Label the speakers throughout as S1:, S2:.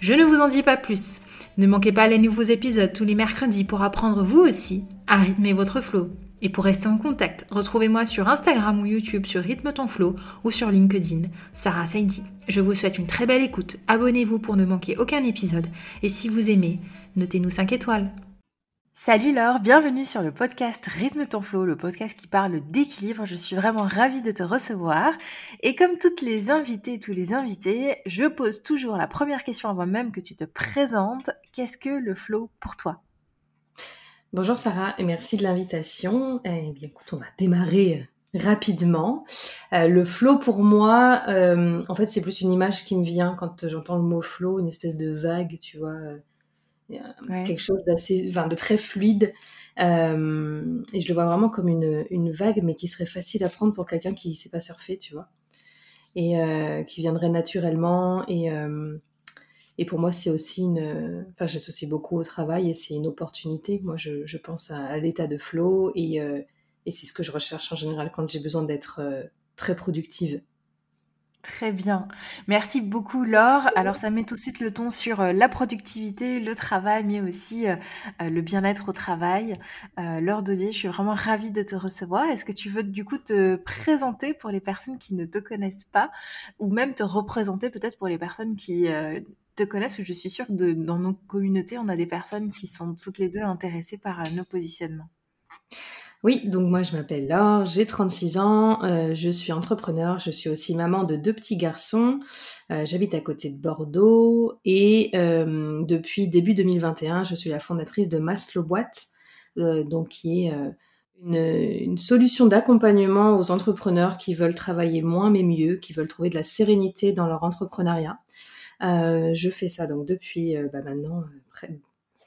S1: Je ne vous en dis pas plus. Ne manquez pas les nouveaux épisodes tous les mercredis pour apprendre vous aussi à rythmer votre flow. Et pour rester en contact, retrouvez-moi sur Instagram ou YouTube sur Rythme ton flow ou sur LinkedIn, Sarah Saidi. Je vous souhaite une très belle écoute. Abonnez-vous pour ne manquer aucun épisode. Et si vous aimez, notez-nous 5 étoiles. Salut Laure, bienvenue sur le podcast Rythme ton flow, le podcast qui parle d'équilibre. Je suis vraiment ravie de te recevoir. Et comme toutes les invitées tous les invités, je pose toujours la première question avant même que tu te présentes. Qu'est-ce que le flow pour toi?
S2: Bonjour Sarah et merci de l'invitation. Eh bien écoute, on va démarrer euh, rapidement. Euh, le flow pour moi, euh, en fait c'est plus une image qui me vient quand j'entends le mot flow, une espèce de vague, tu vois quelque chose d'assez, enfin, de très fluide. Euh, et je le vois vraiment comme une, une, vague, mais qui serait facile à prendre pour quelqu'un qui ne sait pas surfer, tu vois. Et euh, qui viendrait naturellement. Et, euh, et pour moi, c'est aussi une. Enfin, j'associe beaucoup au travail et c'est une opportunité. Moi, je, je pense à, à l'état de flow et, et c'est ce que je recherche en général quand j'ai besoin d'être très productive.
S1: Très bien. Merci beaucoup Laure. Alors ça met tout de suite le ton sur euh, la productivité, le travail, mais aussi euh, euh, le bien-être au travail. Laure Dodier, je suis vraiment ravie de te recevoir. Est-ce que tu veux du coup te présenter pour les personnes qui ne te connaissent pas ou même te représenter peut-être pour les personnes qui te connaissent? Je suis sûre que dans nos communautés, on a des personnes qui sont toutes les deux intéressées par nos positionnements.
S2: Oui, donc moi je m'appelle Laure, j'ai 36 ans, euh, je suis entrepreneur, je suis aussi maman de deux petits garçons, euh, j'habite à côté de Bordeaux et euh, depuis début 2021, je suis la fondatrice de Maslow Boîte, donc qui est une, solution d'accompagnement aux entrepreneurs qui veulent travailler moins mais mieux, qui veulent trouver de la sérénité dans leur entrepreneuriat. je fais ça donc depuis bah, maintenant près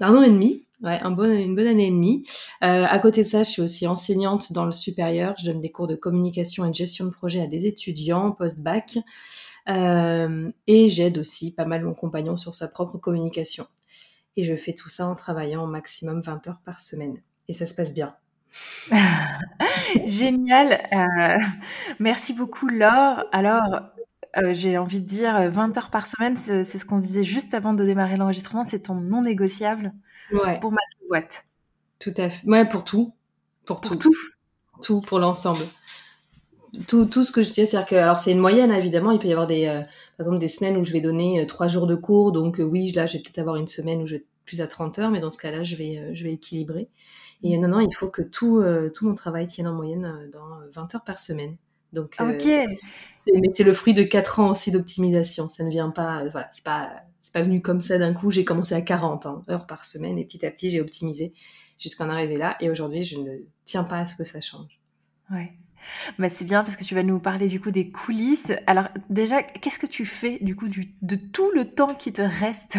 S2: d'un an et demi Ouais, un une bonne année et demie. Euh, à côté de ça, je suis aussi enseignante dans le supérieur. Je donne des cours de communication et de gestion de projet à des étudiants post-bac. Euh, et j'aide aussi pas mal mon compagnon sur sa propre communication. Et je fais tout ça en travaillant au maximum 20 heures par semaine. Et ça se passe bien.
S1: Génial. Euh, merci beaucoup, Laure. Alors, euh, j'ai envie de dire 20 heures par semaine, c'est ce qu'on disait juste avant de démarrer l'enregistrement, c'est ton non négociable pour ma boîte.
S2: Tout à fait. Ouais, pour tout.
S1: Pour, tout. tout.
S2: Tout, pour l'ensemble. Tout, tout, ce que je dis, c'est-à-dire que, alors c'est une moyenne évidemment, il peut y avoir des, euh, par exemple des semaines où je vais donner euh, trois jours de cours, donc euh, oui, là je vais peut-être avoir une semaine où je vais être plus à 30 heures, mais dans ce cas-là, je vais, je vais équilibrer. Et non, non, il faut que tout, tout mon travail tienne en moyenne dans 20 heures par semaine. Donc,
S1: ok.
S2: c'est le fruit de 4 ans aussi d'optimisation. Ça ne vient pas, voilà, c'est pas pas venu comme ça d'un coup. J'ai commencé à 40 hein, heures par semaine et petit à petit, j'ai optimisé jusqu'à en arriver là. Et aujourd'hui, je ne tiens pas à ce que ça change.
S1: Ouais. Bah, c'est bien parce que tu vas nous parler du coup des coulisses. Alors déjà, qu'est-ce que tu fais du coup du, de tout le temps qui te reste?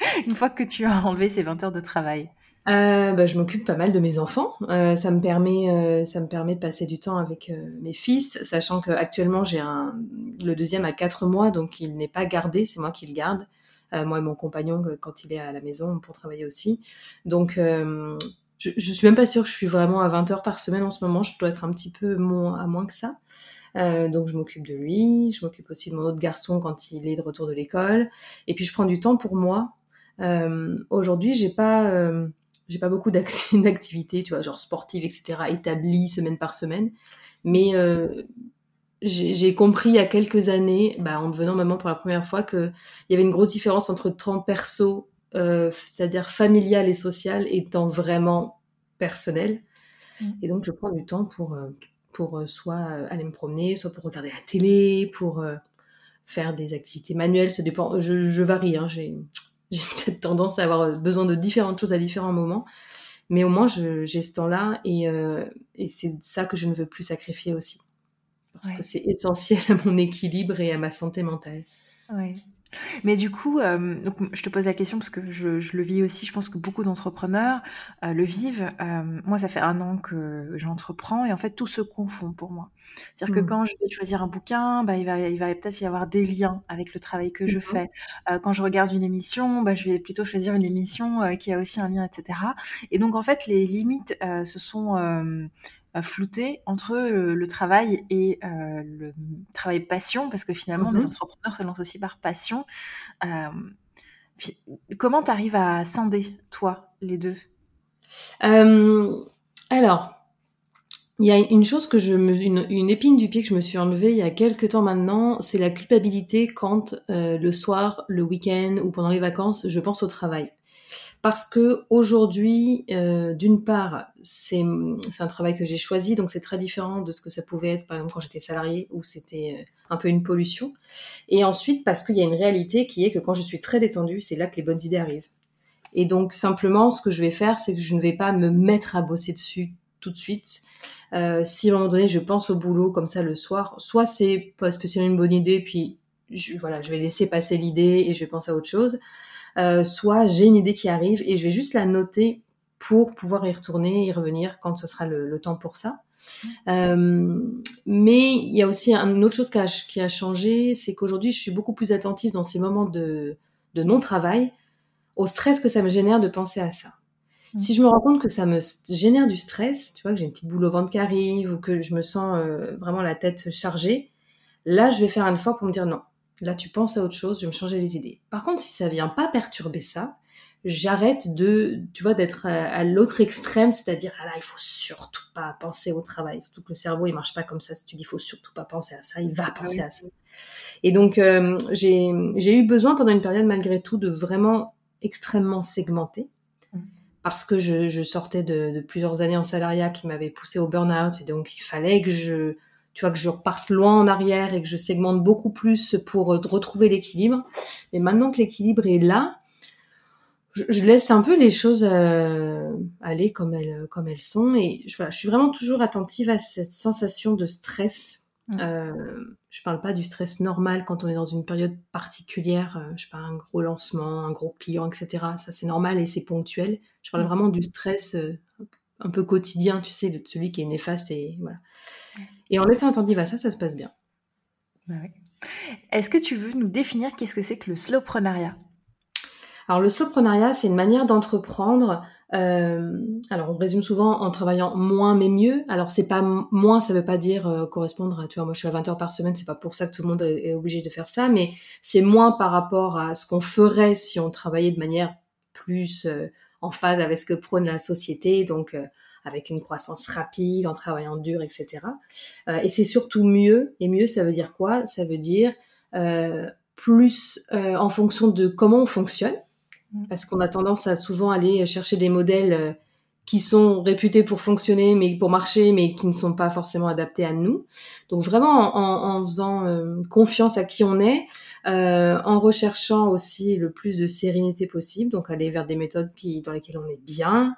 S1: Une fois que tu as enlevé ces 20 heures de travail
S2: euh, bah, je m'occupe pas mal de mes enfants. Euh, ça me permet, euh, ça me permet de passer du temps avec mes fils, sachant qu'actuellement j'ai un, le deuxième à 4 mois, donc il n'est pas gardé, c'est moi qui le garde. Euh, moi et mon compagnon quand il est à la maison pour travailler aussi. Donc euh, je, je suis même pas sûre que je suis vraiment à 20 heures par semaine en ce moment. Je dois être un petit peu moins, à moins que ça. Euh, donc je m'occupe de lui, je m'occupe aussi de mon autre garçon quand il est de retour de l'école. Et puis je prends du temps pour moi. Euh, Aujourd'hui, j'ai pas, euh, j'ai pas beaucoup d'activités, tu vois, genre sportives, etc., établies semaine par semaine. Mais euh, j'ai compris il y a quelques années, bah, en devenant maman pour la première fois, qu'il y avait une grosse différence entre temps perso c'est-à-dire familial et social, étant vraiment personnel. Mm. Et donc, je prends du temps pour, pour soit aller me promener, soit pour regarder la télé, pour faire des activités manuelles. Ça dépend, je, varie. Hein, j'ai cette tendance à avoir besoin de différentes choses à différents moments. Mais au moins, j'ai ce temps-là et, et c'est ça que je ne veux plus sacrifier aussi parce que c'est essentiel à mon équilibre et à ma santé mentale.
S1: Mais du coup, euh, donc, je te pose la question parce que je, je, le vis aussi, je pense que beaucoup d'entrepreneurs euh, le vivent. Euh, moi, ça fait un an que j'entreprends et en fait, tout se confond pour moi. C'est-à-dire que mmh. quand je vais choisir un bouquin, bah, il va, il va peut-être y avoir des liens avec le travail que je fais. quand je regarde une émission, bah, je vais plutôt choisir une émission qui a aussi un lien, etc. Et donc, en fait, les limites se sont flouter entre euh, le travail et euh, le travail passion, parce que finalement, des mmh entrepreneurs se lancent aussi par passion. Euh, comment tu arrives à scinder, toi, les deux?
S2: Alors, il y a une chose que je me, une, épine du pied que je me suis enlevée il y a quelques temps maintenant, c'est la culpabilité quand le soir, le week-end ou pendant les vacances, je pense au travail parce que aujourd'hui, euh, d'une part, c'est un travail que j'ai choisi, donc c'est très différent de ce que ça pouvait être, par exemple, quand j'étais salariée, où c'était euh, un peu une pollution. Et ensuite, parce qu'il y a une réalité qui est que quand je suis très détendue, c'est là que les bonnes idées arrivent. Et donc, simplement, ce que je vais faire, c'est que je ne vais pas me mettre à bosser dessus tout de suite. Euh, si à un moment donné, je pense au boulot comme ça le soir, soit c'est pas spécialement une bonne idée, puis je, voilà, je vais laisser passer l'idée et je vais penser à autre chose soit j'ai une idée qui arrive et je vais juste la noter pour pouvoir y retourner, y revenir quand ce sera le, temps pour ça. Euh, mais il y a aussi une autre chose qui a, qui a changé, c'est qu'aujourd'hui, je suis beaucoup plus attentive dans ces moments de, de non-travail au stress que ça me génère de penser à ça. Mm. Si je me rends compte que ça me génère du stress, tu vois, que j'ai une petite boule au ventre qui arrive ou que je me sens euh, vraiment la tête chargée, là, je vais faire un effort pour me dire non, Là, tu penses à autre chose, je vais me changer les idées. Par contre, si ça vient pas perturber ça, j'arrête de, tu vois, d'être à, l'autre extrême, c'est-à-dire, ah là, il faut surtout pas penser au travail. Surtout que le cerveau, il marche pas comme ça. Si tu dis, il faut surtout pas penser à ça, il va penser à ça. Et donc, euh, j'ai eu besoin pendant une période, malgré tout, de vraiment extrêmement segmenter. Mmh. Parce que je, sortais de, de, plusieurs années en salariat qui m'avaient poussé au burn-out. Et donc, il fallait que je, tu vois, que je reparte loin en arrière et que je segmente beaucoup plus pour euh, retrouver l'équilibre. Mais maintenant que l'équilibre est là, je, laisse un peu les choses euh, aller comme elles, comme elles sont. Et je, voilà, je suis vraiment toujours attentive à cette sensation de stress. Mmh. Euh, je parle pas du stress normal quand on est dans une période particulière, euh, je parle un gros lancement, un gros client, etc. Ça c'est normal et c'est ponctuel. Je parle mmh. vraiment du stress un peu quotidien, tu sais, de celui qui est néfaste et voilà. Et en étant attentive à ça, ça se passe bien.
S1: Bah Est-ce que tu veux nous définir qu'est-ce que c'est que le slowprenariat
S2: Alors le slowprenariat, c'est une manière d'entreprendre. Euh, alors on résume souvent en travaillant moins mais mieux. Alors c'est pas moins, ça veut pas dire euh, correspondre à, tu vois, moi je suis à 20 heures par semaine, c'est pas pour ça que tout le monde est, obligé de faire ça, mais c'est moins par rapport à ce qu'on ferait si on travaillait de manière plus euh, en phase avec ce que prône la société. Donc avec une croissance rapide, en travaillant dur, etc. Euh, et c'est surtout mieux. Et mieux, ça veut dire quoi? Ça veut dire euh, plus euh, en fonction de comment on fonctionne, mm. parce qu'on a tendance à souvent aller chercher des modèles qui sont réputés pour fonctionner, mais pour marcher, mais qui ne sont pas forcément adaptés à nous. Donc vraiment en, faisant confiance à qui on est, en recherchant aussi le plus de sérénité possible, donc aller vers des méthodes qui, dans lesquelles on est bien,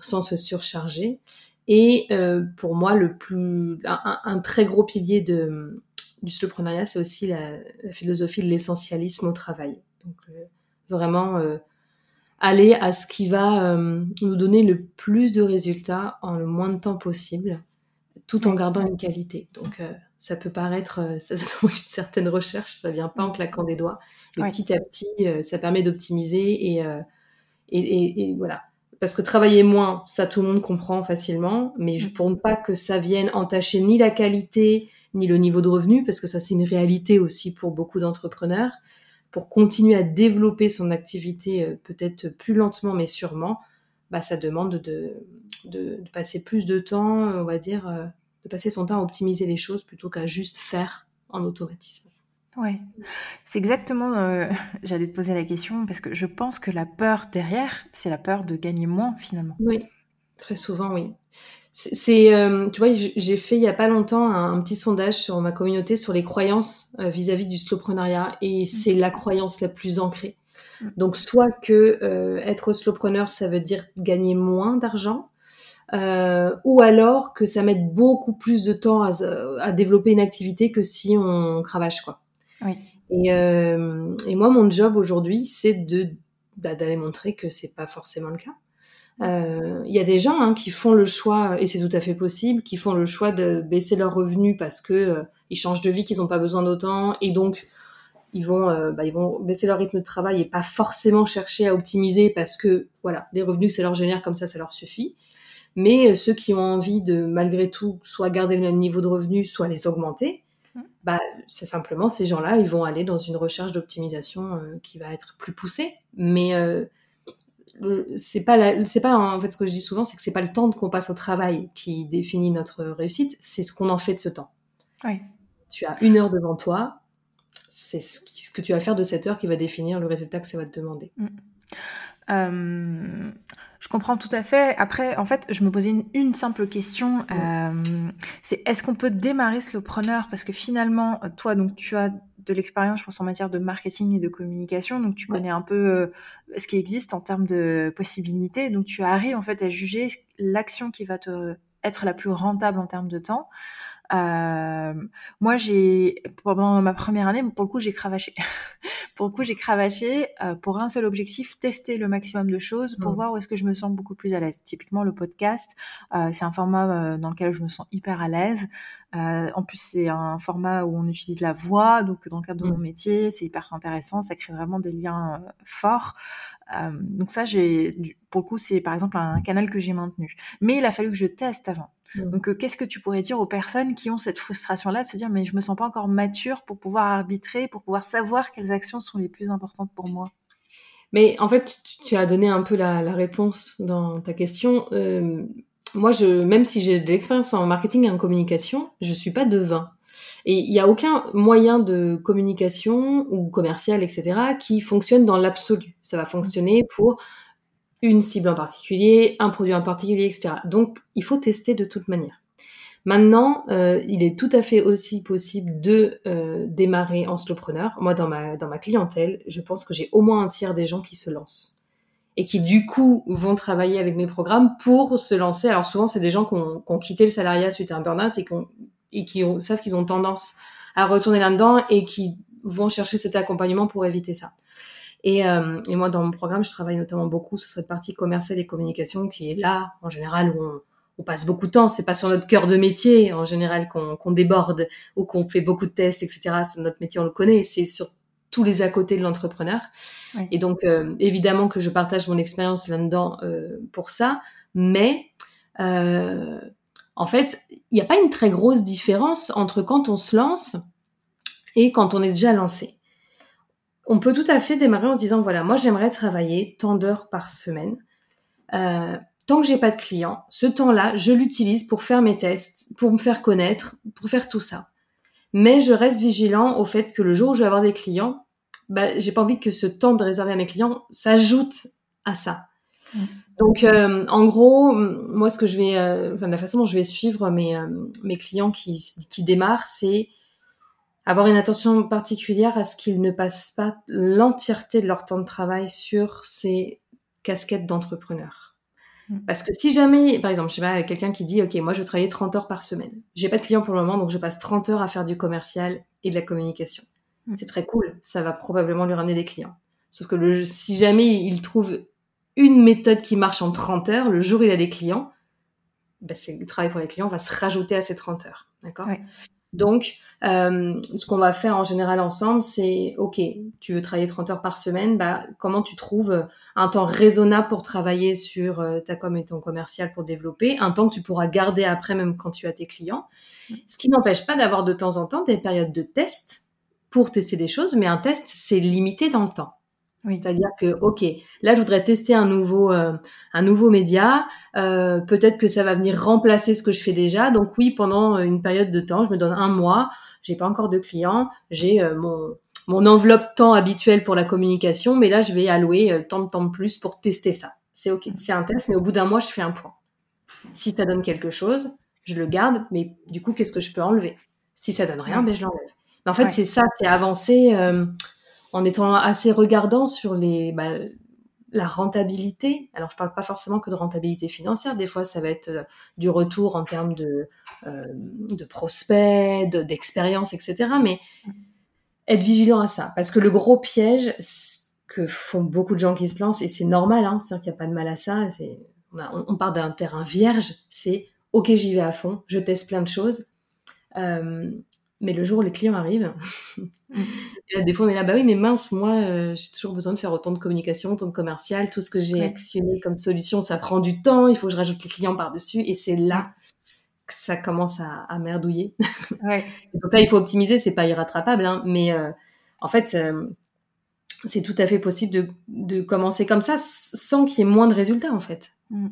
S2: sans se surcharger. Et euh, pour moi, le plus, un, très gros pilier de, du slowpreneuriat, c'est aussi la, philosophie de l'essentialisme au travail. Donc euh, vraiment aller à ce qui va nous donner le plus de résultats en le moins de temps possible, tout en gardant une qualité. Donc ça peut paraître, ça, demande une certaine recherche, ça vient pas en claquant des doigts. Mais petit à petit, ça permet d'optimiser et, et, et, voilà parce que travailler moins, ça tout le monde comprend facilement, mais je, pour ne pas que ça vienne entacher ni la qualité ni le niveau de revenu, parce que ça c'est une réalité aussi pour beaucoup d'entrepreneurs, pour continuer à développer son activité euh, peut-être plus lentement mais sûrement, bah, ça demande de, de, passer plus de temps, on va dire, euh, de passer son temps à optimiser les choses plutôt qu'à juste faire en automatisme.
S1: Ouais, c'est exactement, euh, j'allais te poser la question parce que je pense que la peur derrière, c'est la peur de gagner moins finalement.
S2: Oui, très souvent, oui. C'est, euh, tu vois, j'ai fait il y a pas longtemps un, petit sondage sur ma communauté sur les croyances euh, vis-à-vis du slowpreneuriat et c'est la croyance la plus ancrée. Mm. Donc soit que être slowpreneur, ça veut dire gagner moins d'argent, ou alors que ça met beaucoup plus de temps à, à, développer une activité que si on cravache quoi. Et, euh, et, moi, mon job aujourd'hui, c'est bah, d'aller montrer que c'est pas forcément le cas. Euh, il y a des gens hein, qui font le choix, et c'est tout à fait possible, qui font le choix de baisser leurs revenus parce que euh, ils changent de vie, qu'ils n'ont pas besoin d'autant, et donc ils vont, euh, bah, ils vont baisser leur rythme de travail et pas forcément chercher à optimiser parce que voilà, les revenus que ça leur génère comme ça, ça leur suffit. Mais ceux qui ont envie de malgré tout soit garder le même niveau de revenus, soit les augmenter, bah, c'est simplement ces gens-là, ils vont aller dans une recherche d'optimisation euh, qui va être plus poussée. Mais euh, c'est pas, c'est pas en fait ce que je dis souvent, c'est que c'est pas le temps qu'on passe au travail qui définit notre réussite, c'est ce qu'on en fait de ce temps. Tu as une heure devant toi, c'est ce, que tu vas faire de cette heure qui va définir le résultat que ça va te demander. Mm.
S1: Euh, je comprends tout à fait. Après, en fait, je me posais une, simple question. Euh, c'est est-ce qu'on peut démarrer Slowpreneur Parce que finalement, toi, donc, tu as de l'expérience, je pense, en matière de marketing et de communication. Donc, tu connais un peu euh, ce qui existe en termes de possibilités. Donc, tu arrives, en fait, à juger l'action qui va te être la plus rentable en termes de temps. Euh, moi, j'ai pendant ma première année, pour le coup, j'ai cravaché. pour le coup, j'ai cravaché euh, pour un seul objectif tester le maximum de choses pour mmh. voir où est-ce que je me sens beaucoup plus à l'aise. Typiquement, le podcast, euh, c'est un format euh, dans lequel je me sens hyper à l'aise. Euh, en plus, c'est un format où on utilise la voix, donc dans le cadre de mon mmh. métier, c'est hyper intéressant. Ça crée vraiment des liens forts. donc ça, j'ai pour le coup, c'est par exemple un canal que j'ai maintenu. Mais il a fallu que je teste avant. Mmh. Donc, euh, qu'est-ce que tu pourrais dire aux personnes qui ont cette frustration-là de se dire, mais je me sens pas encore mature pour pouvoir arbitrer, pour pouvoir savoir quelles actions sont les plus importantes pour moi?
S2: Mais en fait, tu as donné un peu la, réponse dans ta question. Euh, moi, je, même si j'ai de l'expérience en marketing et en communication, je suis pas devin. Et il n'y a aucun moyen de communication ou commercial, etc., qui fonctionne dans l'absolu. Ça va fonctionner pour une cible en particulier, un produit en particulier, etc. Donc, il faut tester de toute manière. Maintenant, euh, il est tout à fait aussi possible de euh, démarrer en slowpreneur. Moi, dans ma, dans ma clientèle, je pense que j'ai au moins un tiers des gens qui se lancent et qui, du coup, vont travailler avec mes programmes pour se lancer. Alors, souvent, c'est des gens qui ont, quitté le salariat suite à un burn-out et, et qui savent qu'ils ont tendance à retourner là-dedans et qui vont chercher cet accompagnement pour éviter ça. Euh, et, moi, dans mon programme, je travaille notamment beaucoup sur cette partie commerciale et communication qui est là, en général, où on, passe beaucoup de temps. C'est pas sur notre cœur de métier, en général, qu'on déborde ou qu'on fait beaucoup de tests, etc. C'est notre métier, on le connaît. C'est sur tous les à côté de l'entrepreneur. Et donc, euh, évidemment que je partage mon expérience là-dedans euh, pour ça. Mais, en fait, il n'y a pas une très grosse différence entre quand on se lance et quand on est déjà lancé on peut tout à fait démarrer en se disant voilà, moi j'aimerais travailler tant d'heures par semaine. Euh, tant que j'ai pas de clients, ce temps-là, je l'utilise pour faire mes tests, pour me faire connaître, pour faire tout ça. Mais je reste vigilant au fait que le jour où je vais avoir des clients, bah, j'ai pas envie que ce temps de réserver à mes clients s'ajoute à ça. Mmh. Donc, euh, en gros, moi, ce que je vais, euh, enfin, la façon dont je vais suivre mes, mes clients qui, qui démarrent, c'est avoir une attention particulière à ce qu'ils ne passent pas l'entièreté de leur temps de travail sur ces casquettes d'entrepreneur. Hmm. Parce que si jamais, par exemple, je sais pas, quelqu'un qui dit, OK, moi, je veux travailler 30 heures par semaine. J'ai pas de clients pour le moment, donc je passe 30 heures à faire du commercial et de la communication. Hmm. C'est très cool. Ça va probablement lui ramener des clients. Sauf que le, si jamais il trouve une méthode qui marche en 30 heures, le jour où il a des clients, bah, le travail pour les clients va se rajouter à ces 30 heures. D'accord? Donc, euh, ce qu'on va faire en général ensemble, c'est, OK, tu veux travailler 30 heures par semaine, bah, comment tu trouves un temps raisonnable pour travailler sur euh, ta com et ton commercial pour développer, un temps que tu pourras garder après même quand tu as tes clients? Ce qui n'empêche pas d'avoir de temps en temps des périodes de test pour tester des choses, mais un test, c'est limité dans le temps. C'est-à-dire que, ok, là, je voudrais tester un nouveau, euh, un nouveau média. Euh, peut-être que ça va venir remplacer ce que je fais déjà. Donc oui, pendant une période de temps, je me donne un mois. j'ai pas encore de clients, j'ai mon mon enveloppe temps habituelle pour la communication, mais là, je vais allouer tant de temps de plus pour tester ça. C'est ok, c'est un test, mais au bout d'un mois, je fais un point. Si ça donne quelque chose, je le garde, mais du coup, qu'est-ce que je peux enlever? Si ça donne rien, ben, je l'enlève. Mais en fait, c'est ça, c'est avancer en étant assez regardant sur les, bah, la rentabilité. Alors, je parle pas forcément que de rentabilité financière. Des fois, ça va être euh, du retour en termes de, euh, de prospects, d'expérience, etc. Mais être vigilant à ça. Parce que le gros piège que font beaucoup de gens qui se lancent, et c'est normal, hein, c'est-à-dire qu'il n'y a pas de mal à ça, on, on, part d'un terrain vierge, c'est OK, j'y vais à fond, je teste plein de choses. Euh, mais le jour où les clients arrivent, des fois on est là, bah oui, mais mince, moi euh, j'ai toujours besoin de faire autant de communication, autant de commercial, tout ce que j'ai actionné comme solution, ça prend du temps, il faut que je rajoute les clients par-dessus, et c'est là que ça commence à, merdouiller. Donc là, il faut optimiser, c'est pas irrattrapable, hein, mais euh, en fait, euh, c'est tout à fait possible de, commencer comme ça sans qu'il y ait moins de résultats, en fait. Mm.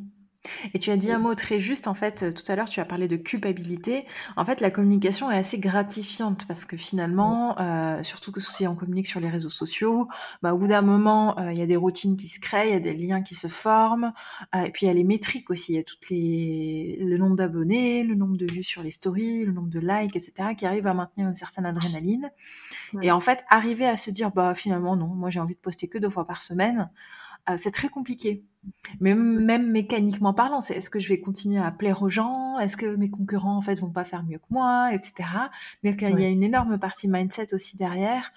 S1: Et tu as dit un mot très juste, en fait, euh, tout à l'heure, tu as parlé de culpabilité. En fait, la communication est assez gratifiante parce que finalement, euh, surtout que si on communique sur les réseaux sociaux, bah, au bout d'un moment, euh, il y a des routines qui se créent, il y a des liens qui se forment, et puis il y a les métriques aussi, il y a toutes les... le nombre d'abonnés, le nombre de vues sur les stories, le nombre de likes, etc., qui arrivent à maintenir une certaine adrénaline. Et en fait, arriver à se dire, bah finalement, non, moi j'ai envie de poster que deux fois par semaine, euh, c'est très compliqué. Mais même mécaniquement parlant, c'est est-ce que je vais continuer à plaire aux gens? Est-ce que mes concurrents en fait vont pas faire mieux que moi, etc. Donc il y a une énorme partie mindset aussi derrière.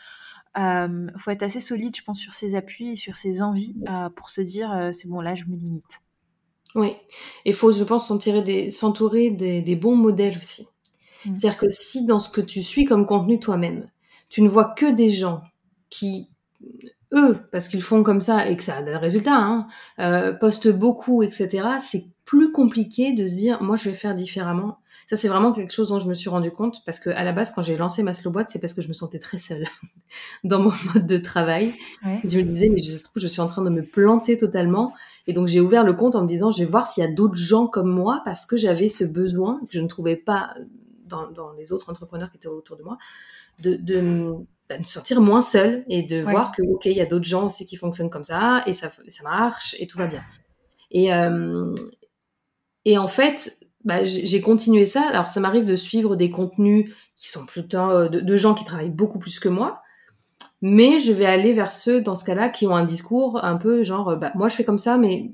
S1: Il euh, faut être assez solide, je pense, sur ses appuis et sur ses envies euh, pour se dire c'est bon là, je me limite.
S2: Oui, il faut, je pense, s'entourer des, des, bons modèles aussi. Mmh. C'est-à-dire que si dans ce que tu suis comme contenu toi-même, tu ne vois que des gens qui eux, parce qu'ils font comme ça et que ça a des résultats, hein, euh, postent beaucoup, etc., c'est plus compliqué de se dire, moi, je vais faire différemment. Ça, c'est vraiment quelque chose dont je me suis rendu compte parce que à la base, quand j'ai lancé ma slow boîte, c'est parce que je me sentais très seule dans mon mode de travail. Je me disais, mais je, je suis en train de me planter totalement. Et donc, j'ai ouvert le compte en me disant, je vais voir s'il y a d'autres gens comme moi parce que j'avais ce besoin que je ne trouvais pas dans, dans les autres entrepreneurs qui étaient autour de moi de, de bah, de sortir moins seul et de voir que ok il y a d'autres gens aussi qui fonctionnent comme ça et ça ça marche et tout va bien. Et euh, et en fait bah, j'ai continué ça. Alors ça m'arrive de suivre des contenus qui sont plutôt euh, de, gens qui travaillent beaucoup plus que moi mais je vais aller vers ceux dans ce cas-là qui ont un discours un peu genre bah, moi je fais comme ça mais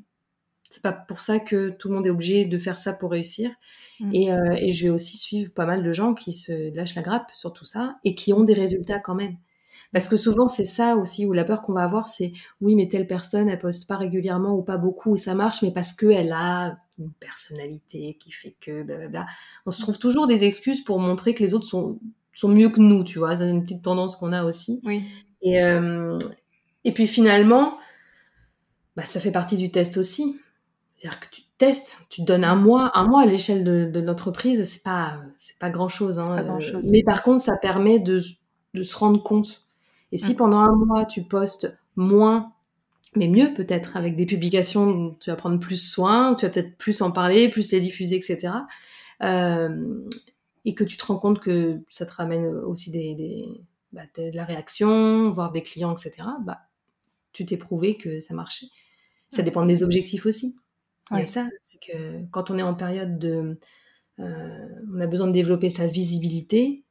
S2: c'est pas pour ça que tout le monde est obligé de faire ça pour réussir Mm. Euh, et, je vais aussi suivre pas mal de gens qui se lâchent la grappe sur tout ça et qui ont des résultats quand même. Parce que souvent, c'est ça aussi, où la peur qu'on va avoir, c'est oui, mais telle personne, elle poste pas régulièrement ou pas beaucoup, et ça marche, mais parce qu'elle a une personnalité qui fait que, blablabla. On se trouve toujours des excuses pour montrer que les autres sont, sont mieux que nous, tu vois. C'est une petite tendance qu'on a aussi.
S1: Oui.
S2: Et, euh, et puis finalement, bah, ça fait partie du test aussi. C'est-à-dire que tu testes, tu te donnes un mois, un mois à l'échelle de, l'entreprise, c'est pas, c'est pas hein,
S1: grand -chose.
S2: mais par contre, ça permet de, de se rendre compte. Et si mm. pendant un mois, tu postes moins, mais mieux peut-être, avec des publications où tu vas prendre plus soin, tu vas peut-être plus en parler, plus les diffuser, etc. Euh, et que tu te rends compte que ça te ramène aussi des, des bah, de la réaction, voire des clients, etc. Bah, tu t'es prouvé que ça marchait. Ça mm. dépend des objectifs aussi. Ouais. ça, c'est que quand on est en période de... Euh, on a besoin de développer sa visibilité,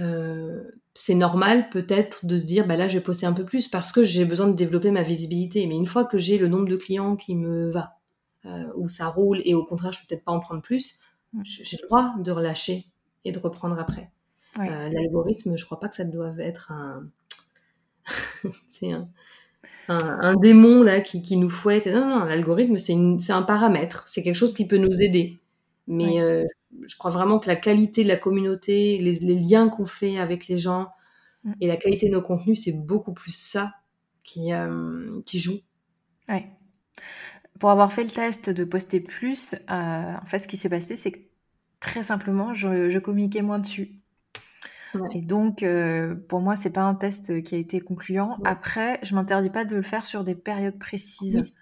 S2: euh, c'est normal peut-être de se dire, bah là, je vais poster un peu plus parce que j'ai besoin de développer ma visibilité. Mais une fois que j'ai le nombre de clients qui me va, euh, où ça roule et au contraire, je peux peut-être pas en prendre plus, mm. j'ai le droit de relâcher et de reprendre après. L'algorithme, je crois pas que ça doit être un... c'est un un, démon là qui, qui, nous fouette. Non, non, l'algorithme, c'est un paramètre, c'est quelque chose qui peut nous aider. Mais euh, je crois vraiment que la qualité de la communauté, les, liens qu'on fait avec les gens mm. et la qualité de nos contenus, c'est beaucoup plus ça qui, euh, qui joue.
S1: Ouais. Pour avoir fait le test de poster plus, euh, en fait, ce qui s'est passé, c'est que très simplement, je, je communiquais moins dessus. Et donc, euh, pour moi, c'est pas un test qui a été concluant. Après, je m'interdis pas de le faire sur des périodes précises,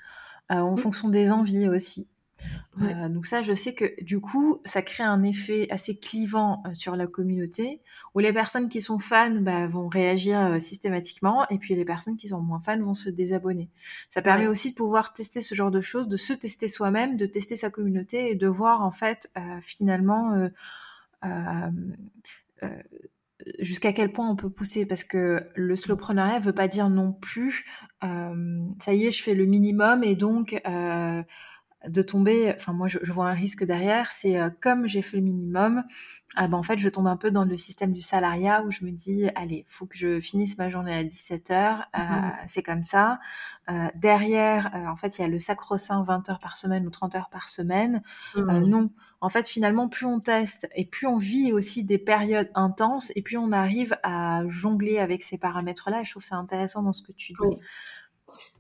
S1: euh, en fonction des envies aussi. Euh, donc ça, je sais que du coup, ça crée un effet assez clivant euh, sur la communauté, où les personnes qui sont fans bah, vont réagir euh, systématiquement, et puis les personnes qui sont moins fans vont se désabonner. Ça permet aussi de pouvoir tester ce genre de choses, de se tester soi-même, de tester sa communauté, et de voir en fait finalement jusqu'à quel point on peut pousser parce que le slowpreneuriat veut pas dire non plus ça y est je fais le minimum et donc de tomber, enfin moi je, vois un risque derrière, c'est euh, comme j'ai fait le minimum, ah ben, en fait je tombe un peu dans le système du salariat où je me dis allez, faut que je finisse ma journée à 17h, euh, mmh c'est comme ça. Euh, derrière, en fait il y a le sacro-saint 20 heures par semaine ou 30 heures par semaine. Mmh non, en fait finalement plus on teste et plus on vit aussi des périodes intenses et plus on arrive à jongler avec ces paramètres-là. Et je trouve ça intéressant dans ce que tu dis.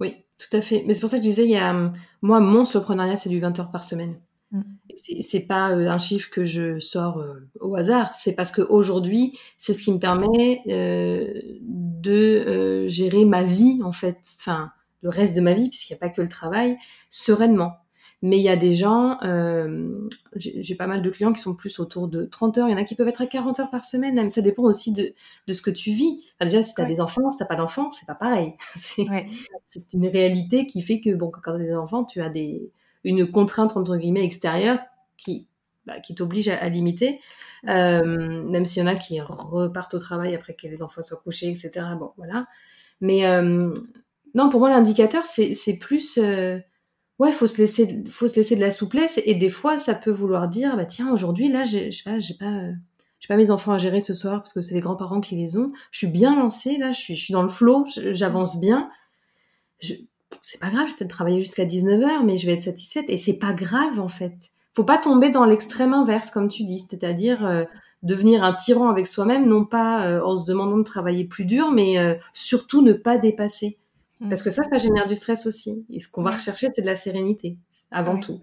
S2: Oui, tout à fait. Mais c'est pour ça que je disais, il y a, moi, mon soloprenariat, c'est du 20 heures par semaine. Mm. C'est pas euh, un chiffre que je sors euh, au hasard, c'est parce qu'aujourd'hui, c'est ce qui me permet euh, de gérer ma vie, en fait, enfin, le reste de ma vie, puisqu'il n'y a pas que le travail, sereinement. Mais il y a des gens, euh, j'ai pas mal de clients qui sont plus autour de 30 heures. Il y en a qui peuvent être à 40 heures par semaine. Même ça dépend aussi de, de ce que tu vis. déjà, si tu as des enfants, si tu pas d'enfants, c'est pas pareil. C'est une réalité qui fait que, bon, quand tu as des enfants, tu as des, une contrainte, entre guillemets, extérieure qui, bah, qui t'oblige à, limiter. Euh, même s'il y en a qui repartent au travail après que les enfants soient couchés, etc. Bon, voilà. Mais euh, non, pour moi, l'indicateur, c'est plus ouais, faut se laisser, faut se laisser de la souplesse. Et des fois, ça peut vouloir dire, bah tiens, aujourd'hui, là, j'ai pas, j'ai pas, j'ai pas mes enfants à gérer ce soir parce que c'est les grands-parents qui les ont. Je suis bien lancée, là, je suis, je suis dans le flow, j'avance bien. C'est pas grave, je vais peut-être travailler jusqu'à 19h, mais je vais être satisfaite. Et c'est pas grave, en fait. Faut pas tomber dans l'extrême inverse, comme tu dis, c'est-à-dire euh, devenir un tyran avec soi-même, non pas euh, en se demandant de travailler plus dur, mais euh, surtout ne pas dépasser. Parce que ça, ça génère du stress aussi. Et ce qu'on va rechercher, c'est de la sérénité, avant tout.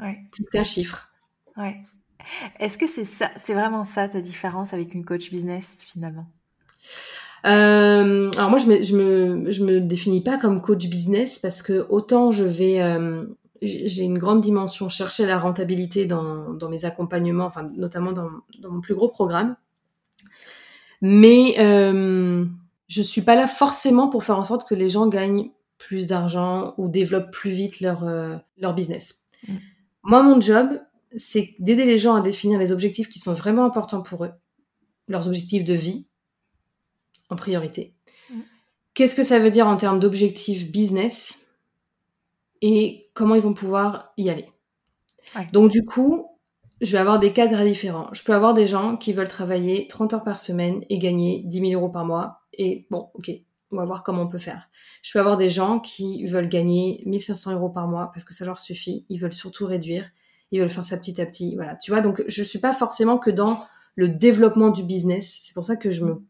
S2: Ouais. Plus qu'un chiffre.
S1: Ouais. Est-ce que c'est ça, c'est vraiment ça ta différence avec une coach business finalement?
S2: Euh, alors moi, je me, je me, je me définis pas comme coach business parce que autant je vais, euh, j'ai une grande dimension chercher la rentabilité dans, dans mes accompagnements, enfin notamment dans, dans, mon plus gros programme. Mais euh, je suis pas là forcément pour faire en sorte que les gens gagnent plus d'argent ou développent plus vite leur, euh, leur business. Mm. Moi, mon job, c'est d'aider les gens à définir les objectifs qui sont vraiment importants pour eux, leurs objectifs de vie en priorité. Mm. Qu'est-ce que ça veut dire en termes d'objectifs business et comment ils vont pouvoir y aller? Donc du coup, je vais avoir des cadres différents. Je peux avoir des gens qui veulent travailler 30 heures par semaine et gagner 10 000 euros par mois et bon, ok, on va voir comment on peut faire. Je peux avoir des gens qui veulent gagner 1500 euros par mois parce que ça leur suffit. Ils veulent surtout réduire. Ils veulent faire ça petit à petit. Voilà. Tu vois, donc je suis pas forcément que dans le développement du business. C'est pour ça que je me,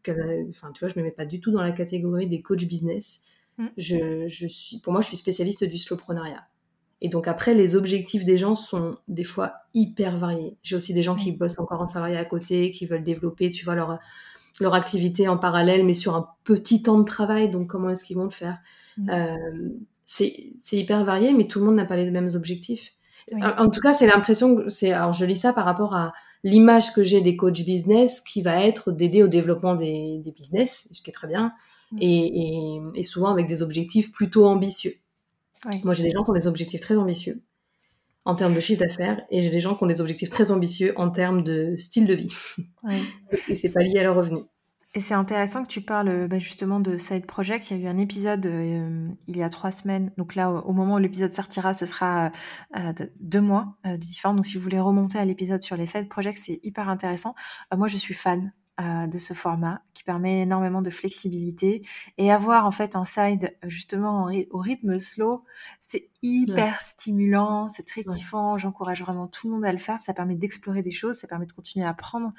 S2: enfin, tu vois, je me mets pas du tout dans la catégorie des coachs business. Mm. Je, je suis, pour moi, je suis spécialiste du slowpreneuriat. Et donc après, les objectifs des gens sont des fois hyper variés. J'ai aussi des gens qui bossent encore en salariat à côté, qui veulent développer, tu vois, leur, leur activité en parallèle, mais sur un petit temps de travail. Donc, comment est-ce qu'ils vont le faire mm. euh, C'est hyper varié, mais tout le monde n'a pas les mêmes objectifs. En, tout cas, c'est l'impression que c'est. Alors, je lis ça par rapport à l'image que j'ai des coachs business, qui va être d'aider au développement des, business, ce qui est très bien, mm. et, souvent avec des objectifs plutôt ambitieux. Moi, j'ai des gens qui ont des objectifs très ambitieux en termes de chiffre d'affaires et j'ai des gens qui ont des objectifs très ambitieux en termes de style de vie. et c'est pas lié à leur revenu.
S1: Et c'est intéressant que tu parles bah, justement de Side Project. Il y a eu un épisode euh, il y a trois semaines. Donc là, au, moment où l'épisode sortira, ce sera euh, deux mois euh, de différence. Donc si vous voulez remonter à l'épisode sur les Side Projects, c'est hyper intéressant. moi, je suis fan euh, de ce format qui permet énormément de flexibilité et avoir en fait un side justement au rythme slow, c'est hyper stimulant, c'est très kiffant. J'encourage vraiment tout le monde à le faire. Ça permet d'explorer des choses, ça permet de continuer à apprendre.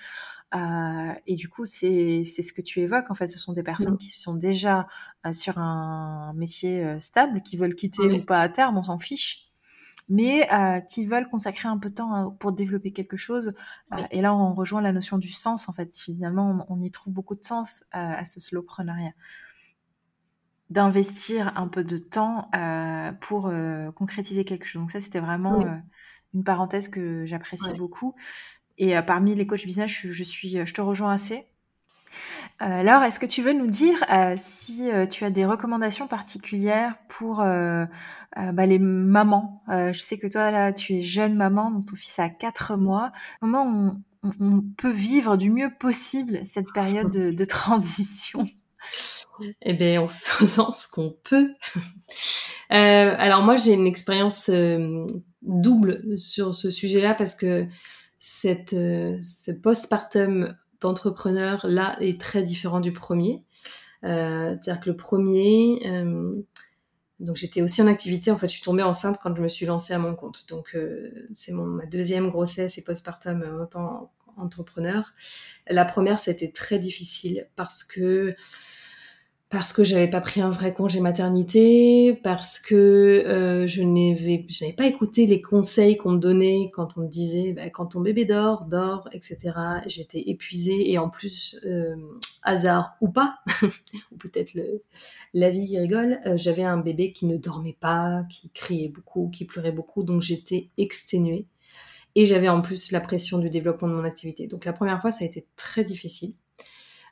S1: Euh, et du coup, c'est ce que tu évoques. En fait, ce sont des personnes qui sont déjà euh, sur un métier stable, qui veulent quitter ou pas à terme, on s'en fiche mais euh, qui veulent consacrer un peu de temps euh, pour développer quelque chose. Euh, et là, on rejoint la notion du sens, en fait. Finalement, on, y trouve beaucoup de sens à ce slowpreneuriat. d'investir un peu de temps pour concrétiser quelque chose. Donc ça, c'était vraiment une parenthèse que j'apprécie beaucoup. Et parmi les coachs business, je, je, suis, je te rejoins assez. Alors, est-ce que tu veux nous dire si tu as des recommandations particulières pour bah, les mamans? Je sais que toi, là, tu es jeune maman, donc ton fils a 4 mois. Comment on, peut vivre du mieux possible cette période de, transition?
S2: Eh bien, en faisant ce qu'on peut. alors moi, j'ai une expérience double sur ce sujet-là parce que cette, ce postpartum d'entrepreneur là est très différent du premier. Euh, c'est-à-dire que le premier, euh, donc j'étais aussi en activité. En fait, je suis tombée enceinte quand je me suis lancée à mon compte. Donc euh, c'est ma deuxième grossesse et postpartum en tant qu'entrepreneur. La première, c'était très difficile parce que parce que j'avais pas pris un vrai congé maternité, parce que euh, je n'avais pas écouté les conseils qu'on me donnait quand on me disait bah, quand ton bébé dort, dort, etc. J'étais épuisée et en plus, euh, hasard ou pas, ou peut-être la vie rigole, euh, j'avais un bébé qui ne dormait pas, qui criait beaucoup, qui pleurait beaucoup, donc j'étais exténuée. Et j'avais en plus la pression du développement de mon activité. Donc la première fois, ça a été très difficile.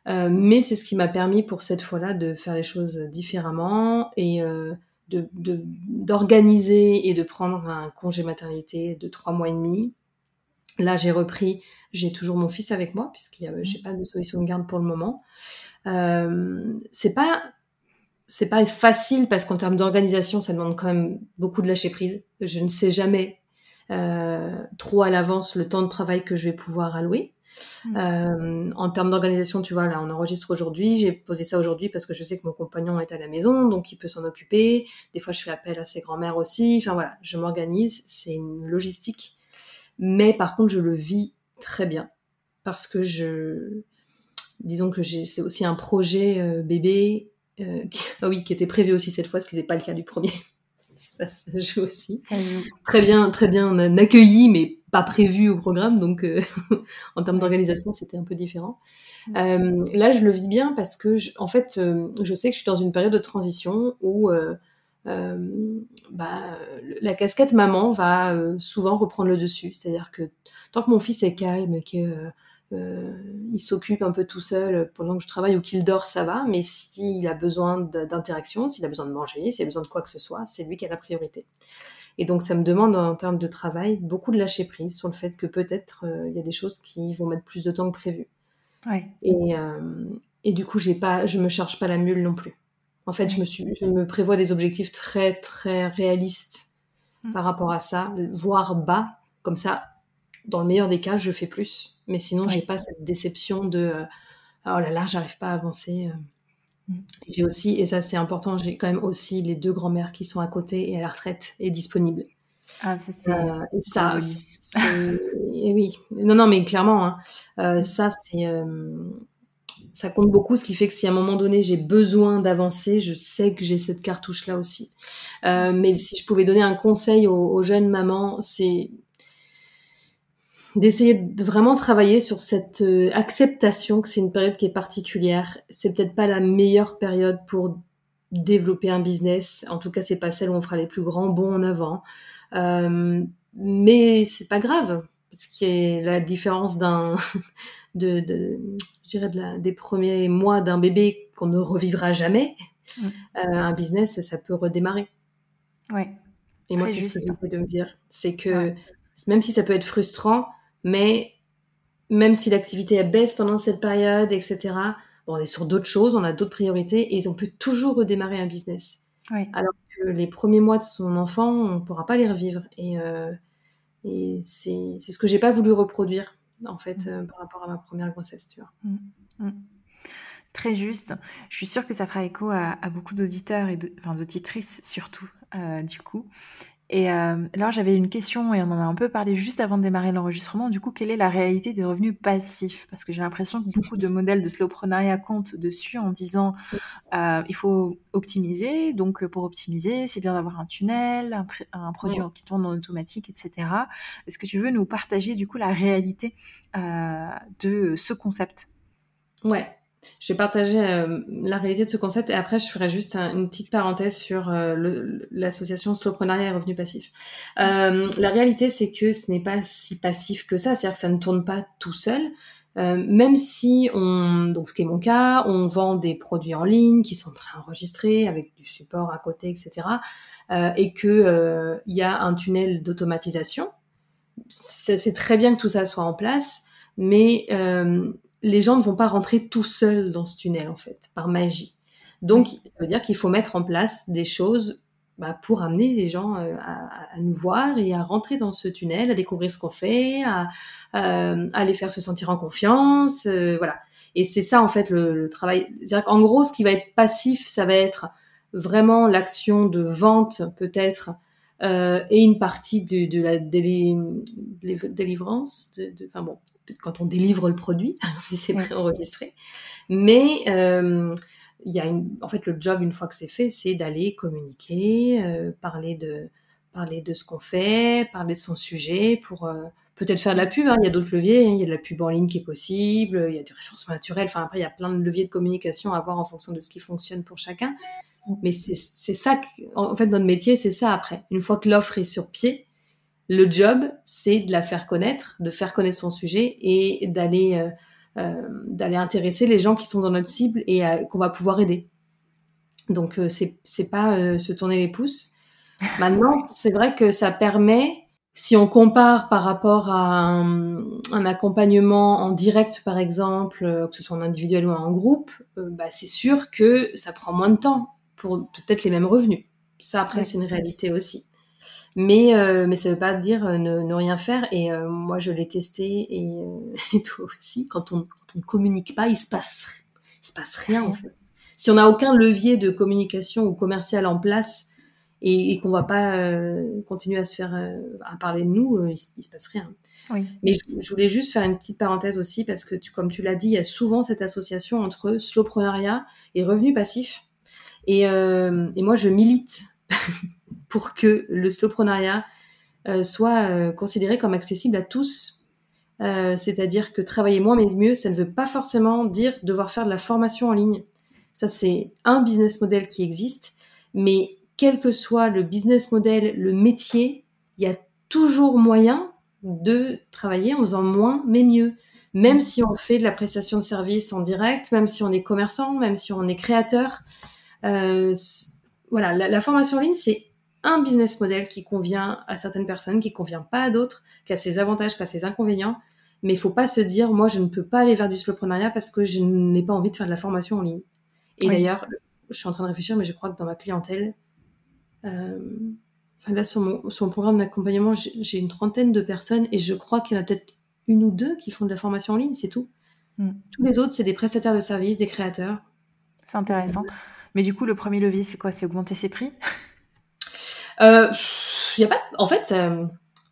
S2: Euh, mais c'est ce qui m'a permis pour cette fois-là de faire les choses différemment et euh, d'organiser et de prendre un congé maternité de trois mois et demi. Là, j'ai repris, j'ai toujours mon fils avec moi puisqu'il mmh. pas de solution de garde pour le moment. Euh, c'est pas c'est pas facile parce qu'en termes d'organisation, ça demande quand même beaucoup de lâcher prise. Je ne sais jamais trop à l'avance le temps de travail que je vais pouvoir allouer. Mm. Euh, en termes d'organisation, tu vois, là, on enregistre aujourd'hui. J'ai posé ça aujourd'hui parce que je sais que mon compagnon est à la maison, donc il peut s'en occuper. Des fois, je fais appel à ses grands-mères aussi. Enfin voilà, je m'organise. C'est une logistique. Mais par contre, je le vis très bien parce que je, disons que c'est aussi un projet euh, bébé euh, qui, ah oui, qui était prévu aussi cette fois, ce qui n'était pas le cas du premier. ça se joue aussi. Très bien, très bien accueilli, mais pas prévu au programme, donc euh, en termes d'organisation, c'était un peu différent. Euh, là, je le vis bien parce que, en fait, euh, je sais que je suis dans une période de transition où bah, la casquette maman va souvent reprendre le dessus. C'est-à-dire que tant que mon fils est calme, que euh, il s'occupe un peu tout seul pendant que je travaille ou qu'il dort, ça va. Mais s'il a besoin d'interaction, s'il a besoin de manger, s'il a besoin de quoi que ce soit, c'est lui qui a la priorité. Et donc, ça me demande en termes de travail beaucoup de lâcher prise sur le fait que peut-être euh, il y a des choses qui vont mettre plus de temps que prévu. Et, euh, et, du coup, j'ai pas, je me charge pas la mule non plus. En fait, je, me suis, je me prévois des objectifs très, très réalistes mmh. par rapport à ça, voire bas. Comme ça, dans le meilleur des cas, je fais plus. Mais sinon, j'ai pas cette déception de euh, oh là là, j'arrive pas à avancer. Euh. Mm. J'ai aussi, et ça c'est important, j'ai quand même aussi les deux grands-mères qui sont à côté et à la retraite et disponibles.
S1: Ah, ça c'est.
S2: Euh, et ça, et oui. Non, non, mais clairement, hein, mm. ça c'est. ça compte beaucoup, ce qui fait que si à un moment donné j'ai besoin d'avancer, je sais que j'ai cette cartouche-là aussi. mais si je pouvais donner un conseil aux jeunes mamans, c'est d'essayer de vraiment travailler sur cette euh, acceptation que c'est une période qui est particulière. C'est peut-être pas la meilleure période pour développer un business. En tout cas, c'est pas celle où on fera les plus grands bons en avant. Euh, mais c'est pas grave. Ce qui est la différence d'un, de, de, je dirais de la, des premiers mois d'un bébé qu'on ne revivra jamais. Euh, un business, ça peut redémarrer.
S1: Ouais.
S2: Et moi, c'est ce que j'essaie de me dire. C'est que même si ça peut être frustrant, mais même si l'activité baisse pendant cette période, etc., on est sur d'autres choses, on a d'autres priorités et on peut toujours redémarrer un business. Alors que les premiers mois de son enfant, on ne pourra pas les revivre. Et, euh, et c'est ce que j'ai pas voulu reproduire, en fait, mm. euh, par rapport à ma première grossesse, tu vois. Mm. Mm.
S1: Très juste. Je suis sûre que ça fera écho à, beaucoup d'auditeurs et d'auditrices surtout, euh, du coup. Et euh, alors j'avais une question et on en a un peu parlé juste avant de démarrer l'enregistrement. Du coup, quelle est la réalité des revenus passifs? Parce que j'ai l'impression que beaucoup de modèles de slowprenariat comptent dessus en disant euh, il faut optimiser. Donc pour optimiser, c'est bien d'avoir un tunnel, un, produit qui tourne en automatique, etc. Est-ce que tu veux nous partager du coup la réalité euh, de ce concept?
S2: Ouais. Je vais partager euh, la réalité de ce concept et après je ferai juste une petite parenthèse sur euh, l'association Slowprenariat et Revenus Passifs. Euh, la réalité c'est que ce n'est pas si passif que ça, c'est-à-dire que ça ne tourne pas tout seul. même si on, donc ce qui est mon cas, on vend des produits en ligne qui sont préenregistrés avec du support à côté, etc. et que il y a un tunnel d'automatisation. C'est très bien que tout ça soit en place, mais les gens ne vont pas rentrer tout seuls dans ce tunnel, en fait, par magie. Donc, ça veut dire qu'il faut mettre en place des choses bah, pour amener les gens euh, à, nous voir et à rentrer dans ce tunnel, à découvrir ce qu'on fait, à, euh, à, les faire se sentir en confiance, euh, voilà. Et c'est ça, en fait, le, travail. C'est-à-dire qu'en gros, ce qui va être passif, ça va être vraiment l'action de vente, peut-être, et une partie de, la délivrance, enfin bon, quand on délivre le produit, si c'est enregistré. Mais euh, il y a en fait le job une fois que c'est fait, c'est d'aller communiquer, euh, parler de parler de ce qu'on fait, parler de son sujet pour euh, peut-être faire de la pub. Hein. Il y a d'autres leviers, hein. il y a de la pub en ligne qui est possible, il y a du référencement naturel. Enfin après il y a plein de leviers de communication à voir en fonction de ce qui fonctionne pour chacun. Mais c'est ça, en fait notre métier c'est ça après. Une fois que l'offre est sur pied, le job, c'est de la faire connaître, de faire connaître son sujet et d'aller euh, euh, d'aller intéresser les gens qui sont dans notre cible et euh, qu'on va pouvoir aider. Donc c'est c'est pas se tourner les pouces. Maintenant, c'est vrai que ça permet, si on compare par rapport à un, accompagnement en direct, par exemple, que ce soit en individuel ou en groupe, bah, c'est sûr que ça prend moins de temps pour peut-être les mêmes revenus. Ça, après, c'est une réalité aussi. Mais, euh, mais ça ne veut pas dire euh, ne, rien faire. Et euh, moi, je l'ai testé et, toi aussi. Quand on, ne communique pas, il se passe, il se passe rien en fait. Si on n'a aucun levier de communication ou commercial en place et, qu'on qu'on va pas continuer à se faire à parler de nous, il, se, se passe rien. Mais je, voulais juste faire une petite parenthèse aussi parce que, tu, comme tu l'as dit, il y a souvent cette association entre slowprenariat et revenus passifs. Et, et moi, je milite pour que le slowprenariat euh, soit euh, considéré comme accessible à tous. Euh, c'est-à-dire que travailler moins mais mieux, ça ne veut pas forcément dire devoir faire de la formation en ligne. Ça, c'est un business model qui existe, mais quel que soit le business model, le métier, il y a toujours moyen de travailler en faisant moins mais mieux. Même si on fait de la prestation de service en direct, même si on est commerçant, même si on est créateur. voilà, la formation en ligne, c'est un business model qui convient à certaines personnes, qui convient pas à d'autres, qui a ses avantages, qui a ses inconvénients. Mais il faut pas se dire, moi, je ne peux pas aller vers du slowprenariat parce que je n'ai pas envie de faire de la formation en ligne. Et d'ailleurs, je suis en train de réfléchir, mais je crois que dans ma clientèle, euh, enfin là, sur mon, sur mon programme d'accompagnement, j'ai une trentaine de personnes et je crois qu'il y en a peut-être une ou deux qui font de la formation en ligne, c'est tout. Hmm. Tous les autres, c'est des prestataires de services, des créateurs.
S1: C'est intéressant. Mais du coup, le premier levier, c'est quoi? C'est augmenter ses prix?
S2: Euh, y a pas. En fait,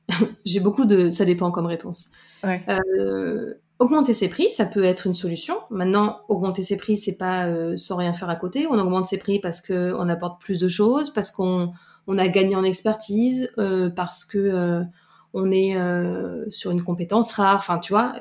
S2: j'ai beaucoup de. Ça dépend comme réponse. Euh, augmenter ses prix, ça peut être une solution. Maintenant, augmenter ses prix, c'est pas euh, sans rien faire à côté. On augmente ses prix parce qu'on apporte plus de choses, parce qu'on on a gagné en expertise, euh, parce que on est sur une compétence rare. Enfin, tu vois.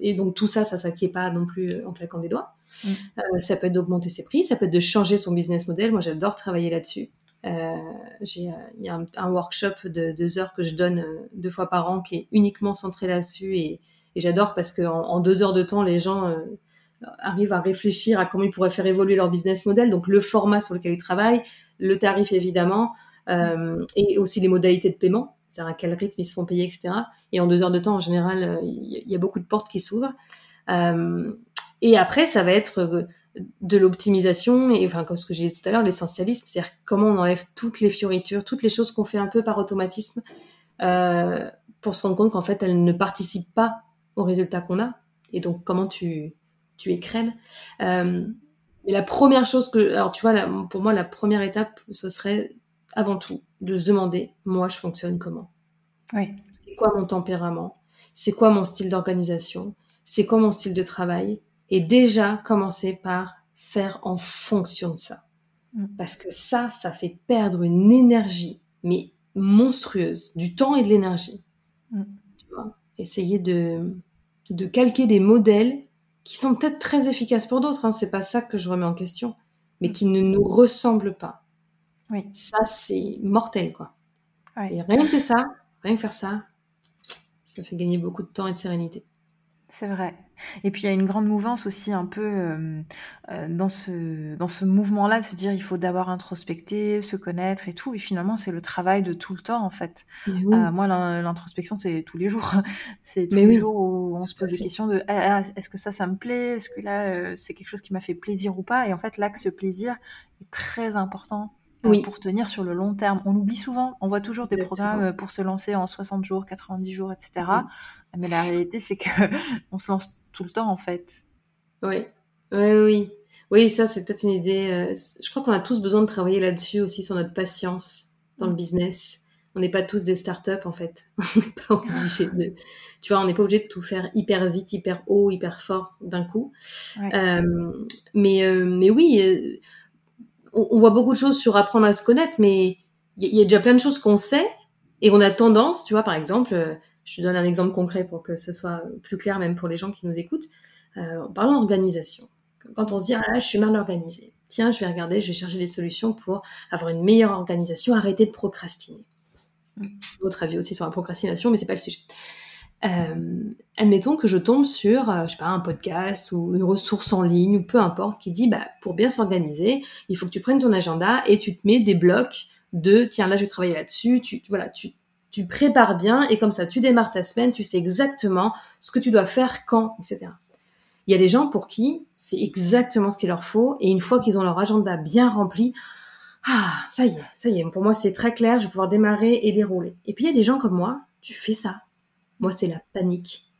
S2: Et donc tout ça, ça s'acquiert pas non plus en claquant des doigts. Mm. ça peut être d'augmenter ses prix, ça peut être de changer son business model. Moi, j'adore travailler là-dessus. Euh, euh, il y a un, workshop de deux heures que je donne euh, deux fois par an qui est uniquement centré là-dessus et, j'adore parce qu'en en, deux heures de temps, les gens arrivent à réfléchir à comment ils pourraient faire évoluer leur business model, donc le format sur lequel ils travaillent, le tarif évidemment, et aussi les modalités de paiement, c'est-à-dire à quel rythme ils se font payer, etc. Et en deux heures de temps, en général, il y, a beaucoup de portes qui s'ouvrent. et après, ça va être de l'optimisation et enfin comme ce que j'ai dit tout à l'heure l'essentialisme c'est-à-dire comment on enlève toutes les fioritures toutes les choses qu'on fait un peu par automatisme euh, pour se rendre compte qu'en fait elles ne participent pas au résultat qu'on a. Et donc comment tu tu écrèmes euh, et la première chose que alors tu vois pour moi la première étape ce serait avant tout de se demander moi je fonctionne comment?
S1: Oui.
S2: c'est quoi mon tempérament? C'est quoi mon style d'organisation? C'est quoi mon style de travail? Et déjà commencer par faire en fonction de ça. Mm. Parce que ça, ça fait perdre une énergie, mais monstrueuse, du temps et de l'énergie. Mm. Tu vois Essayer de, de calquer des modèles qui sont peut-être très efficaces pour d'autres, hein, c'est pas ça que je remets en question, mais qui ne nous ressemblent pas.
S1: Oui.
S2: Ça, c'est mortel, quoi. Et rien que ça, rien que faire ça, ça fait gagner beaucoup de temps et de sérénité.
S1: C'est vrai. Et puis il y a une grande mouvance aussi un peu euh, euh, dans ce, dans ce mouvement-là de se dire il faut d'abord introspecter, se connaître et tout. Et finalement, c'est le travail de tout le temps en fait. Euh, moi, l'introspection, c'est tous les jours. c'est tous les jours où on se pose des questions de ah, ah, est-ce que ça, ça me plaît? Est-ce que là, c'est quelque chose qui m'a fait plaisir ou pas? Et en fait, l'axe plaisir est très important oui. pour tenir sur le long terme. On oublie souvent, on voit toujours des programmes pour se lancer en 60 jours, 90 jours, etc. Mais la réalité, c'est que on se lance tout le temps, en fait.
S2: Oui, oui, oui. Oui, ça, c'est peut-être une idée. Euh, je crois qu'on a tous besoin de travailler là-dessus aussi, sur notre patience dans le mm. business. On n'est pas tous des startups, en fait. On n'est pas obligé de. Tu vois, on n'est pas obligé de tout faire hyper vite, hyper haut, hyper fort d'un coup. Euh, mais, euh, mais oui, on, voit beaucoup de choses sur apprendre à se connaître, mais il y, a déjà plein de choses qu'on sait et on a tendance, tu vois, par exemple je te donne un exemple concret pour que ce soit plus clair même pour les gens qui nous écoutent. Euh, en parlant d'organisation, quand on se dit ah là, je suis mal organisée, tiens, je vais regarder, je vais chercher des solutions pour avoir une meilleure organisation, arrêter de procrastiner. Votre avis aussi sur la procrastination, mais c'est pas le sujet. Euh, admettons que je tombe sur, euh, je sais pas, un podcast ou une ressource en ligne ou peu importe qui dit, bah, pour bien s'organiser, il faut que tu prennes ton agenda et tu te mets des blocs de, tiens, là, je vais travailler là-dessus, tu, voilà, tu, tu prépares bien et comme ça, tu démarres ta semaine, tu sais exactement ce que tu dois faire, quand, etc. Il y a des gens pour qui c'est exactement ce qu'il leur faut et une fois qu'ils ont leur agenda bien rempli, ah, ça y est, ça y est, pour moi c'est très clair, je vais pouvoir démarrer et dérouler. Et puis il y a des gens comme moi, tu fais ça. Moi, c'est la panique.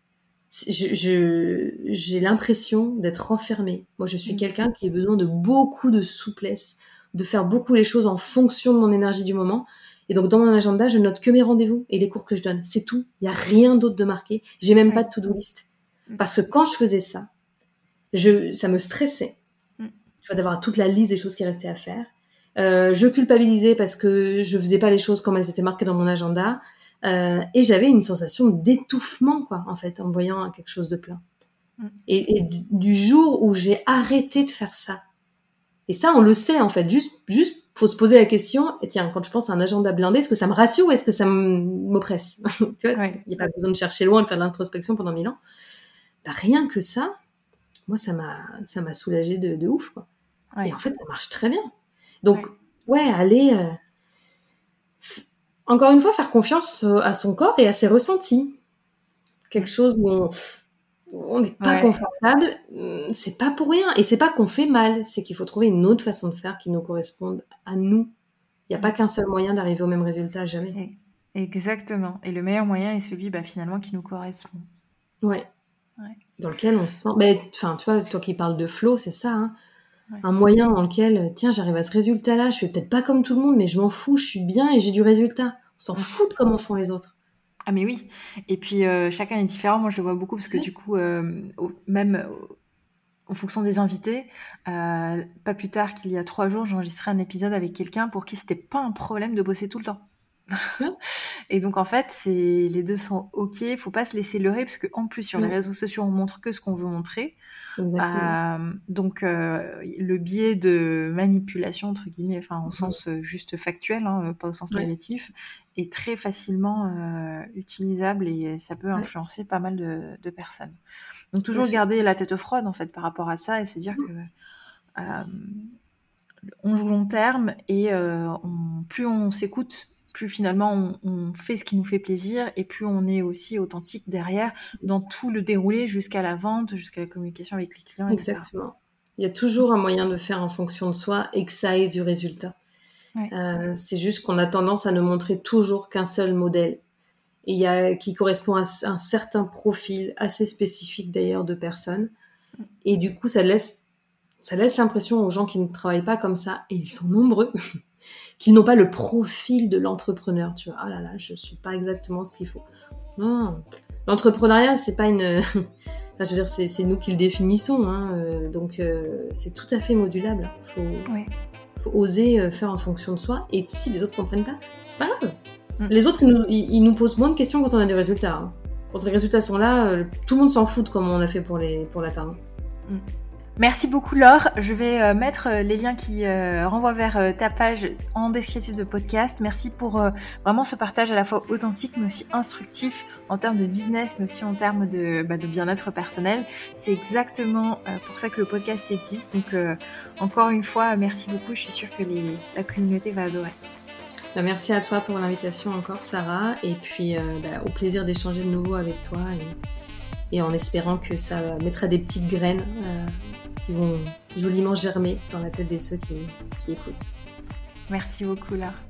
S2: j'ai l'impression d'être enfermée. Moi, je suis mm. quelqu'un qui a besoin de beaucoup de souplesse, de faire beaucoup les choses en fonction de mon énergie du moment. Et donc, dans mon agenda, je note que mes rendez-vous et les cours que je donne. C'est tout. Il n'y a rien d'autre de marqué. J'ai même pas de to-do list. Parce que quand je faisais ça, je, ça me stressait. Mm. Tu vois, d'avoir toute la liste des choses qui restaient à faire. Euh, je culpabilisais parce que je faisais pas les choses comme elles étaient marquées dans mon agenda. Euh, et j'avais une sensation d'étouffement, quoi, en fait, en voyant quelque chose de plein. Mm. Et, du, jour où j'ai arrêté de faire ça, et ça, on le sait, en fait, juste, juste faut se poser la question, et tiens, quand je pense à un agenda blindé, est-ce que ça me rassure ou est-ce que ça m'oppresse Tu vois, il n'y a pas besoin de chercher loin, de faire de l'introspection pendant mille ans. Bah, rien que ça, moi, ça m'a, ça m'a soulagé de, de, ouf, quoi. Et en fait, ça marche très bien. Donc, ouais, aller, euh, encore une fois, faire confiance euh, à son corps et à ses ressentis. Quelque chose où on, on n'est pas confortable, hum, c'est pas pour rien. Et c'est pas qu'on fait mal, c'est qu'il faut trouver une autre façon de faire qui nous corresponde à nous. Il n'y a pas qu'un seul moyen d'arriver au même résultat, jamais.
S1: Exactement. Et le meilleur moyen est celui bah, finalement qui nous correspond.
S2: Ouais. Dans lequel on se sent. Enfin, tu vois, toi qui parles de flow, c'est ça. Hein. Un moyen dans lequel, tiens, j'arrive à ce résultat-là, je suis peut-être pas comme tout le monde, mais je m'en fous, je suis bien et j'ai du résultat. On s'en fout de comment font les autres.
S1: Ah mais oui. Et puis euh, chacun est différent. Moi je le vois beaucoup parce que du coup, euh, même euh, en fonction des invités, pas plus tard qu'il y a trois jours, j'ai enregistré un épisode avec quelqu'un pour qui c'était pas un problème de bosser tout le temps. Et donc en fait, c'est les deux sont ok. Il faut pas se laisser leurrer parce qu'en plus sur les réseaux sociaux, on montre que ce qu'on veut montrer. Euh, donc euh, le biais de manipulation entre guillemets, enfin au sens euh, juste factuel, hein, pas au sens négatif, est très facilement utilisable et ça peut influencer pas mal de, personnes. Donc toujours garder la tête froide en fait par rapport à ça et se dire que on joue long terme et plus on s'écoute plus finalement on, fait ce qui nous fait plaisir et plus on est aussi authentique derrière dans tout le déroulé jusqu'à la vente, jusqu'à la communication avec les clients.
S2: Exactement. Il y a toujours un moyen de faire en fonction de soi et que ça ait du résultat. Euh, c'est juste qu'on a tendance à ne montrer toujours qu'un seul modèle et y a, qui correspond à un certain profil assez spécifique d'ailleurs de personnes. Et du coup, ça laisse, ça laisse l'impression aux gens qui ne travaillent pas comme ça, et ils sont nombreux, qu'ils n'ont pas le profil de l'entrepreneur. Tu vois, ah là là, je suis pas exactement ce qu'il faut. Non, l'entrepreneuriat, c'est pas une. je veux dire, c'est nous qui le définissons. Hein, euh, donc, euh, c'est tout à fait modulable. Il faut, faut, oser euh, faire en fonction de soi. Et si les autres comprennent pas, c'est pas grave. Mm. Les autres, ils nous, posent moins de questions quand on a des résultats. Hein. Quand les résultats sont là, tout le monde s'en fout de comment on a fait pour l'atteindre. Pour
S1: Mm. Merci beaucoup Laure. Je vais euh, mettre euh, les liens qui euh, renvoient vers ta page en descriptif de podcast. Merci pour vraiment ce partage à la fois authentique mais aussi instructif en termes de business mais aussi en termes de, bah, bien-être personnel. C'est exactement pour ça que le podcast existe. Donc encore une fois, merci beaucoup. Je suis sûre que la communauté va adorer.
S2: Bah, merci à toi pour l'invitation encore Sarah et puis bah, au plaisir d'échanger de nouveau avec toi et, en espérant que ça mettra des petites graines qui vont joliment germer dans la tête des ceux qui, qui écoutent.
S1: Merci beaucoup, Laure.